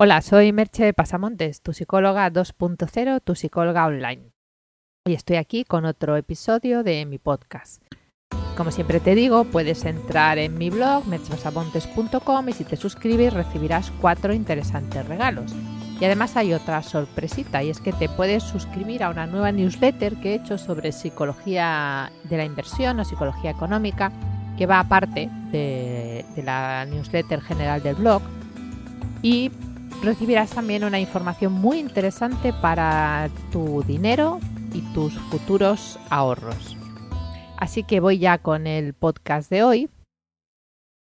Hola, soy Merche Pasamontes, tu psicóloga 2.0, tu psicóloga online. Y estoy aquí con otro episodio de mi podcast. Como siempre te digo, puedes entrar en mi blog merchepasamontes.com y si te suscribes recibirás cuatro interesantes regalos. Y además hay otra sorpresita y es que te puedes suscribir a una nueva newsletter que he hecho sobre psicología de la inversión o psicología económica que va aparte de, de la newsletter general del blog y recibirás también una información muy interesante para tu dinero y tus futuros ahorros. Así que voy ya con el podcast de hoy,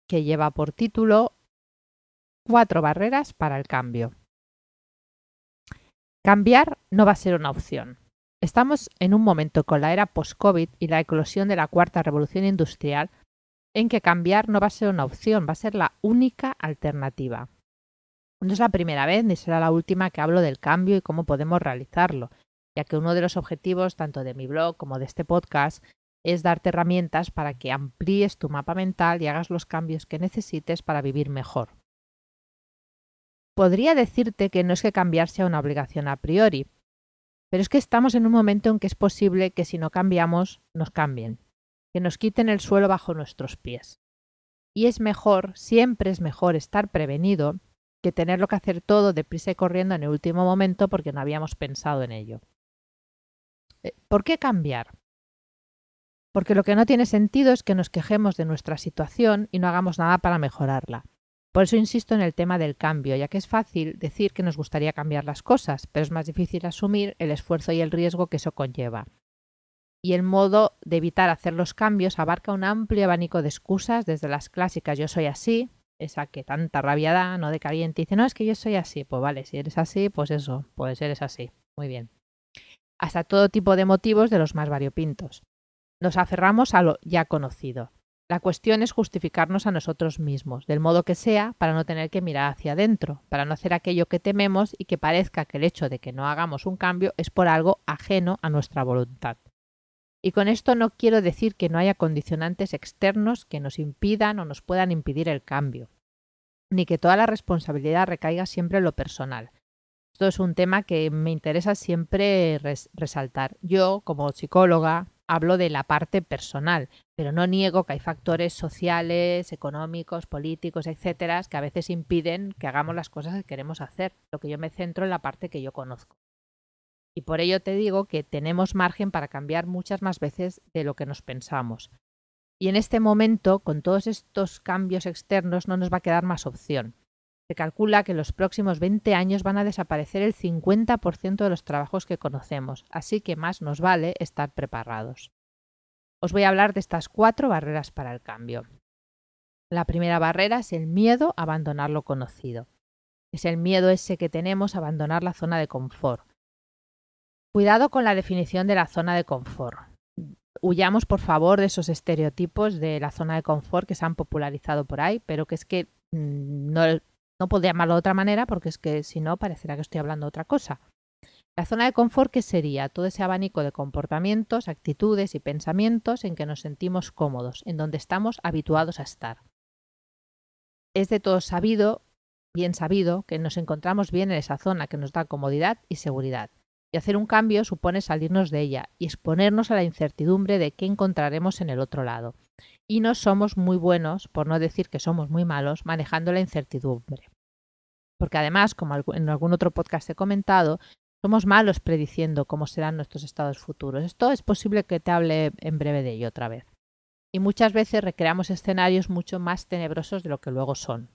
que lleva por título Cuatro barreras para el cambio. Cambiar no va a ser una opción. Estamos en un momento con la era post-COVID y la eclosión de la cuarta revolución industrial en que cambiar no va a ser una opción, va a ser la única alternativa. No es la primera vez ni será la última que hablo del cambio y cómo podemos realizarlo, ya que uno de los objetivos tanto de mi blog como de este podcast es darte herramientas para que amplíes tu mapa mental y hagas los cambios que necesites para vivir mejor. Podría decirte que no es que cambiar sea una obligación a priori, pero es que estamos en un momento en que es posible que si no cambiamos, nos cambien, que nos quiten el suelo bajo nuestros pies. Y es mejor, siempre es mejor estar prevenido que tenerlo que hacer todo deprisa y corriendo en el último momento porque no habíamos pensado en ello. Eh, ¿Por qué cambiar? Porque lo que no tiene sentido es que nos quejemos de nuestra situación y no hagamos nada para mejorarla. Por eso insisto en el tema del cambio, ya que es fácil decir que nos gustaría cambiar las cosas, pero es más difícil asumir el esfuerzo y el riesgo que eso conlleva. Y el modo de evitar hacer los cambios abarca un amplio abanico de excusas, desde las clásicas yo soy así, esa que tanta rabia da, no de caliente, dice, no, es que yo soy así. Pues vale, si eres así, pues eso, pues eres así. Muy bien. Hasta todo tipo de motivos de los más variopintos. Nos aferramos a lo ya conocido. La cuestión es justificarnos a nosotros mismos, del modo que sea, para no tener que mirar hacia adentro, para no hacer aquello que tememos y que parezca que el hecho de que no hagamos un cambio es por algo ajeno a nuestra voluntad. Y con esto no quiero decir que no haya condicionantes externos que nos impidan o nos puedan impedir el cambio, ni que toda la responsabilidad recaiga siempre en lo personal. Esto es un tema que me interesa siempre resaltar. Yo, como psicóloga, hablo de la parte personal, pero no niego que hay factores sociales, económicos, políticos, etcétera, que a veces impiden que hagamos las cosas que queremos hacer. Lo que yo me centro en la parte que yo conozco. Y por ello te digo que tenemos margen para cambiar muchas más veces de lo que nos pensamos. Y en este momento, con todos estos cambios externos, no nos va a quedar más opción. Se calcula que en los próximos 20 años van a desaparecer el 50% de los trabajos que conocemos, así que más nos vale estar preparados. Os voy a hablar de estas cuatro barreras para el cambio. La primera barrera es el miedo a abandonar lo conocido. Es el miedo ese que tenemos a abandonar la zona de confort, Cuidado con la definición de la zona de confort. Huyamos, por favor, de esos estereotipos de la zona de confort que se han popularizado por ahí, pero que es que mm, no, no puedo llamarlo de otra manera porque es que si no parecerá que estoy hablando de otra cosa. La zona de confort, ¿qué sería? Todo ese abanico de comportamientos, actitudes y pensamientos en que nos sentimos cómodos, en donde estamos habituados a estar. Es de todo sabido, bien sabido, que nos encontramos bien en esa zona que nos da comodidad y seguridad. Y hacer un cambio supone salirnos de ella y exponernos a la incertidumbre de qué encontraremos en el otro lado. Y no somos muy buenos, por no decir que somos muy malos, manejando la incertidumbre. Porque además, como en algún otro podcast he comentado, somos malos prediciendo cómo serán nuestros estados futuros. Esto es posible que te hable en breve de ello otra vez. Y muchas veces recreamos escenarios mucho más tenebrosos de lo que luego son.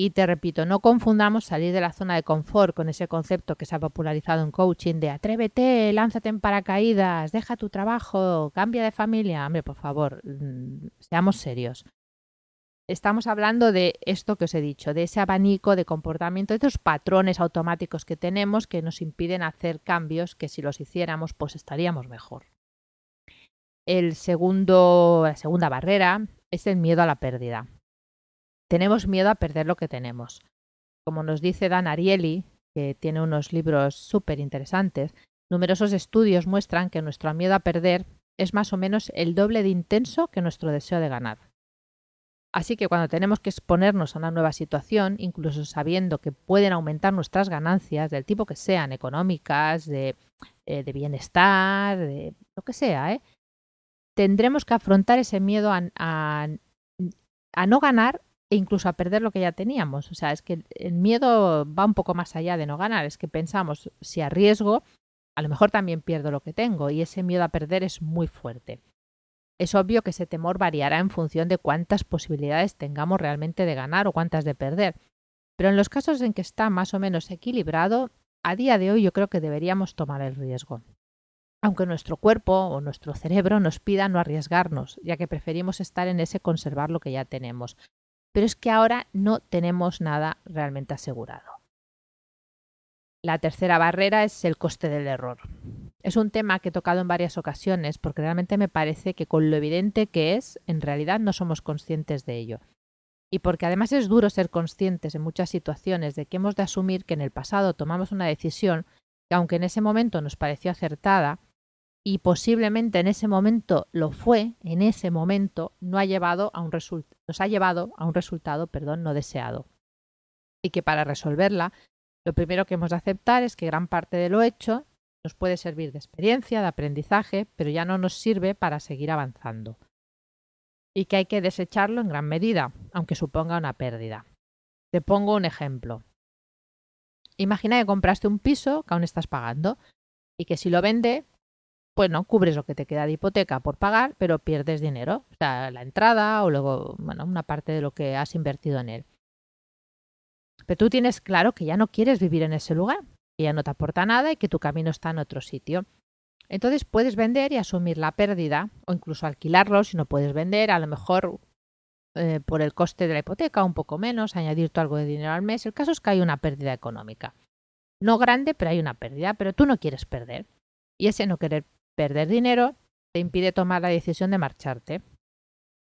Y te repito, no confundamos salir de la zona de confort con ese concepto que se ha popularizado en coaching de atrévete, lánzate en paracaídas, deja tu trabajo, cambia de familia. Hombre, por favor, mm, seamos serios. Estamos hablando de esto que os he dicho, de ese abanico de comportamiento, de esos patrones automáticos que tenemos que nos impiden hacer cambios que si los hiciéramos, pues estaríamos mejor. El segundo, la segunda barrera es el miedo a la pérdida. Tenemos miedo a perder lo que tenemos. Como nos dice Dan Ariely, que tiene unos libros súper interesantes, numerosos estudios muestran que nuestro miedo a perder es más o menos el doble de intenso que nuestro deseo de ganar. Así que cuando tenemos que exponernos a una nueva situación, incluso sabiendo que pueden aumentar nuestras ganancias, del tipo que sean, económicas, de, eh, bienestar, de lo que sea, ¿eh? tendremos que afrontar ese miedo a, a no ganar e incluso a perder lo que ya teníamos. O sea, es que el miedo va un poco más allá de no ganar, es que pensamos, si arriesgo, a lo mejor también pierdo lo que tengo y ese miedo a perder es muy fuerte. Es obvio que ese temor variará en función de cuántas posibilidades tengamos realmente de ganar o cuántas de perder. Pero en los casos en que está más o menos equilibrado, a día de hoy yo creo que deberíamos tomar el riesgo. Aunque nuestro cuerpo o nuestro cerebro nos pida no arriesgarnos, ya que preferimos estar en ese conservar lo que ya tenemos. Pero es que ahora no tenemos nada realmente asegurado. La tercera barrera es el coste del error. Es un tema que he tocado en varias ocasiones porque realmente me parece que con lo evidente que es, en realidad no somos conscientes de ello. Y porque además es duro ser conscientes en muchas situaciones de que hemos de asumir que en el pasado tomamos una decisión que aunque en ese momento nos pareció acertada, y posiblemente en ese momento lo fue, en ese momento no ha llevado a un nos ha llevado a un resultado perdón, no deseado. Y que para resolverla lo primero que hemos de aceptar es que gran parte de lo hecho nos puede servir de experiencia, de aprendizaje, pero ya no nos sirve para seguir avanzando. Y que hay que desecharlo en gran medida, aunque suponga una pérdida. Te pongo un ejemplo. Imagina que compraste un piso que aún estás pagando y que si lo vende, pues no cubres lo que te queda de hipoteca por pagar, pero pierdes dinero, o sea, la entrada o luego, bueno, una parte de lo que has invertido en él. Pero tú tienes claro que ya no quieres vivir en ese lugar, que ya no te aporta nada y que tu camino está en otro sitio. Entonces puedes vender y asumir la pérdida o incluso alquilarlo si no puedes vender, a lo mejor eh, por el coste de la hipoteca, un poco menos, añadir tú algo de dinero al mes. El caso es que hay una pérdida económica. No grande, pero hay una pérdida, pero tú no quieres perder. Y ese no querer perder dinero te impide tomar la decisión de marcharte.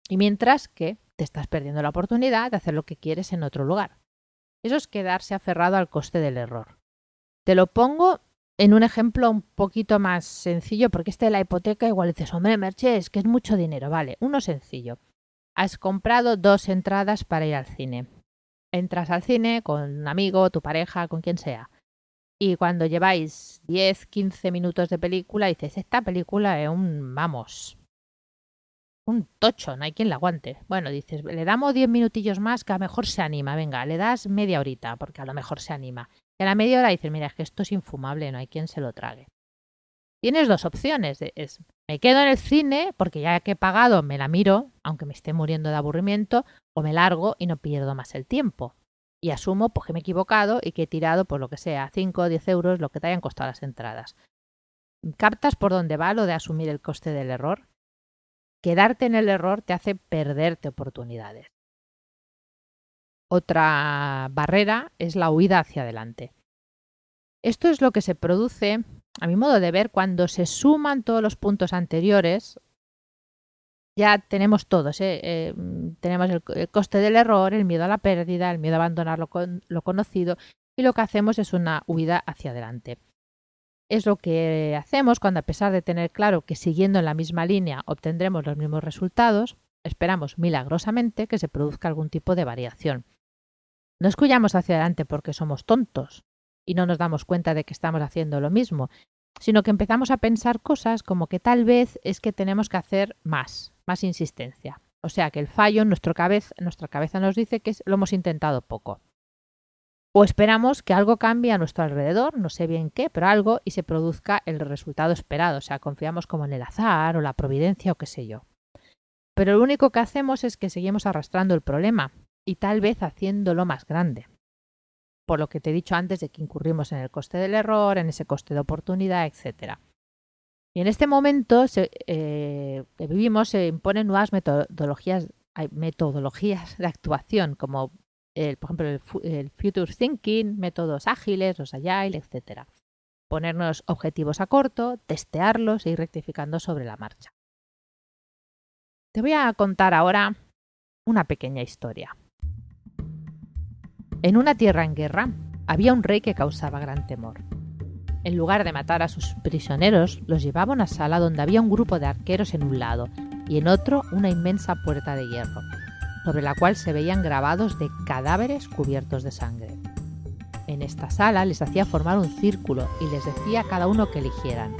Y mientras que te estás perdiendo la oportunidad de hacer lo que quieres en otro lugar. Eso es quedarse aferrado al coste del error. Te lo pongo en un ejemplo un poquito más sencillo, porque este de la hipoteca igual dices, hombre, Merche, es que es mucho dinero. Vale, uno sencillo. Has comprado dos entradas para ir al cine. Entras al cine con un amigo, tu pareja, con quien sea. Y cuando lleváis 10, 15 minutos de película, dices, esta película es un, vamos, un tocho, no hay quien la aguante. Bueno, dices, le damos 10 minutillos más que a lo mejor se anima, venga, le das media horita porque a lo mejor se anima. Y a la media hora dices, mira, es que esto es infumable, no hay quien se lo trague. Tienes dos opciones, es, me quedo en el cine porque ya que he pagado me la miro, aunque me esté muriendo de aburrimiento, o me largo y no pierdo más el tiempo. Y asumo pues, que me he equivocado y que he tirado, por lo que sea, 5 o 10 euros lo que te hayan costado las entradas. ¿Captas por dónde va lo de asumir el coste del error? Quedarte en el error te hace perderte oportunidades. Otra barrera es la huida hacia adelante. Esto es lo que se produce, a mi modo de ver, cuando se suman todos los puntos anteriores. Ya tenemos todos, ¿eh? Eh, tenemos el, coste del error, el miedo a la pérdida, el miedo a abandonar lo conocido y lo que hacemos es una huida hacia adelante. Es lo que hacemos cuando a pesar de tener claro que siguiendo en la misma línea obtendremos los mismos resultados, esperamos milagrosamente que se produzca algún tipo de variación. No escuyamos hacia adelante porque somos tontos y no nos damos cuenta de que estamos haciendo lo mismo, sino que empezamos a pensar cosas como que tal vez es que tenemos que hacer más, más insistencia. O sea que el fallo en nuestra cabeza nos dice que lo hemos intentado poco. O esperamos que algo cambie a nuestro alrededor, no sé bien qué, pero algo, y se produzca el resultado esperado. O sea, confiamos como en el azar o la providencia o qué sé yo. Pero lo único que hacemos es que seguimos arrastrando el problema y tal vez haciéndolo más grande. Por lo que te he dicho antes de que incurrimos en el coste del error, en ese coste de oportunidad, etc. Y en este momento eh, que vivimos se imponen nuevas metodologías, metodologías de actuación, como por ejemplo, el, Future Thinking, métodos ágiles, los Agile, etc. Ponernos objetivos a corto, testearlos e ir rectificando sobre la marcha. Te voy a contar ahora una pequeña historia. En una tierra en guerra había un rey que causaba gran temor. En lugar de matar a sus prisioneros, los llevaba a sala donde había un grupo de arqueros en un lado y en otro una inmensa puerta de hierro. sobre la cual se veían grabados de cadáveres cubiertos de sangre. En esta sala les hacía formar un círculo y les decía cada uno que eligieran,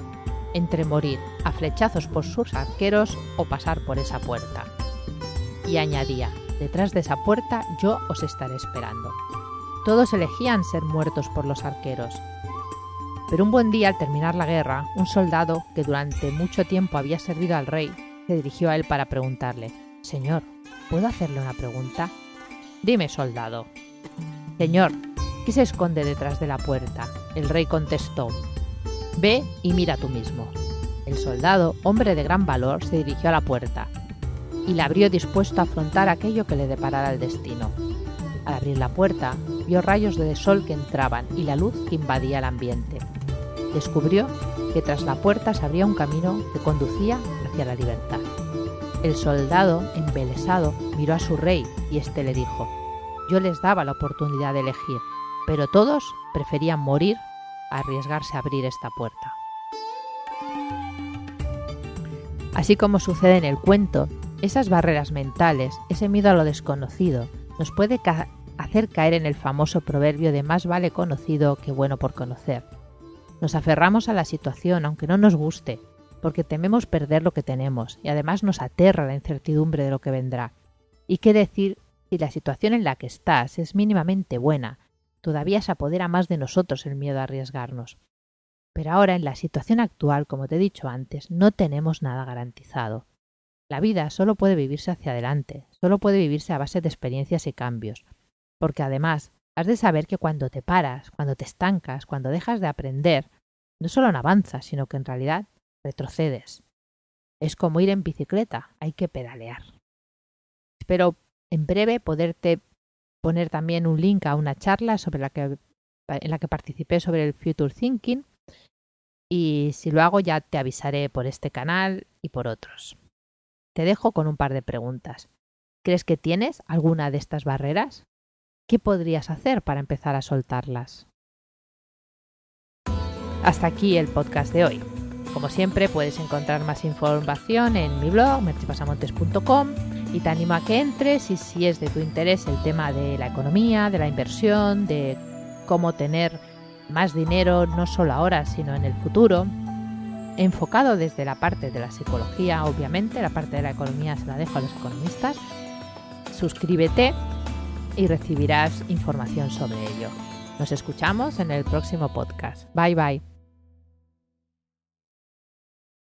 entre morir a flechazos por sus arqueros o pasar por esa puerta. Y añadía, detrás de esa puerta yo os estaré esperando. Todos elegían ser muertos por los arqueros. Pero un buen día, al terminar la guerra, un soldado que durante mucho tiempo había servido al rey se dirigió a él para preguntarle, Señor, ¿puedo hacerle una pregunta? Dime, soldado. Señor, ¿qué se esconde detrás de la puerta? El rey contestó, Ve y mira tú mismo. El soldado, hombre de gran valor, se dirigió a la puerta y la abrió dispuesto a afrontar aquello que le deparara el destino. Al abrir la puerta, vio rayos de sol que entraban y la luz que invadía el ambiente. Descubrió que tras la puerta se abría un camino que conducía hacia la libertad. El soldado, embelesado, miró a su rey y éste le dijo, yo les daba la oportunidad de elegir, pero todos preferían morir a arriesgarse a abrir esta puerta. Así como sucede en el cuento, esas barreras mentales, ese miedo a lo desconocido, nos puede hacer caer en el famoso proverbio de más vale conocido que bueno por conocer. Nos aferramos a la situación aunque no nos guste, porque tememos perder lo que tenemos y además nos aterra la incertidumbre de lo que vendrá. ¿Y qué decir si la situación en la que estás es mínimamente buena? Todavía se apodera más de nosotros el miedo a arriesgarnos. Pero ahora, en la situación actual, como te he dicho antes, no tenemos nada garantizado. La vida solo puede vivirse hacia adelante, solo puede vivirse a base de experiencias y cambios. Porque además, has de saber que cuando te paras, cuando te estancas, cuando dejas de aprender, no solo no avanzas, sino que en realidad retrocedes. Es como ir en bicicleta, hay que pedalear. Espero en breve poderte poner también un link a una charla sobre la que, en la que participé sobre el Future Thinking y si lo hago ya te avisaré por este canal y por otros. Te dejo con un par de preguntas. ¿Crees que tienes alguna de estas barreras? ¿Qué podrías hacer para empezar a soltarlas? Hasta aquí el podcast de hoy. Como siempre, puedes encontrar más información en mi blog, merchipasamontes.com y te animo a que entres y si es de tu interés el tema de la economía, de la inversión, de cómo tener más dinero no solo ahora, sino en el futuro, enfocado desde la parte de la psicología, obviamente, la parte de la economía se la dejo a los economistas. Suscríbete y recibirás información sobre ello. Nos escuchamos en el próximo podcast. Bye bye.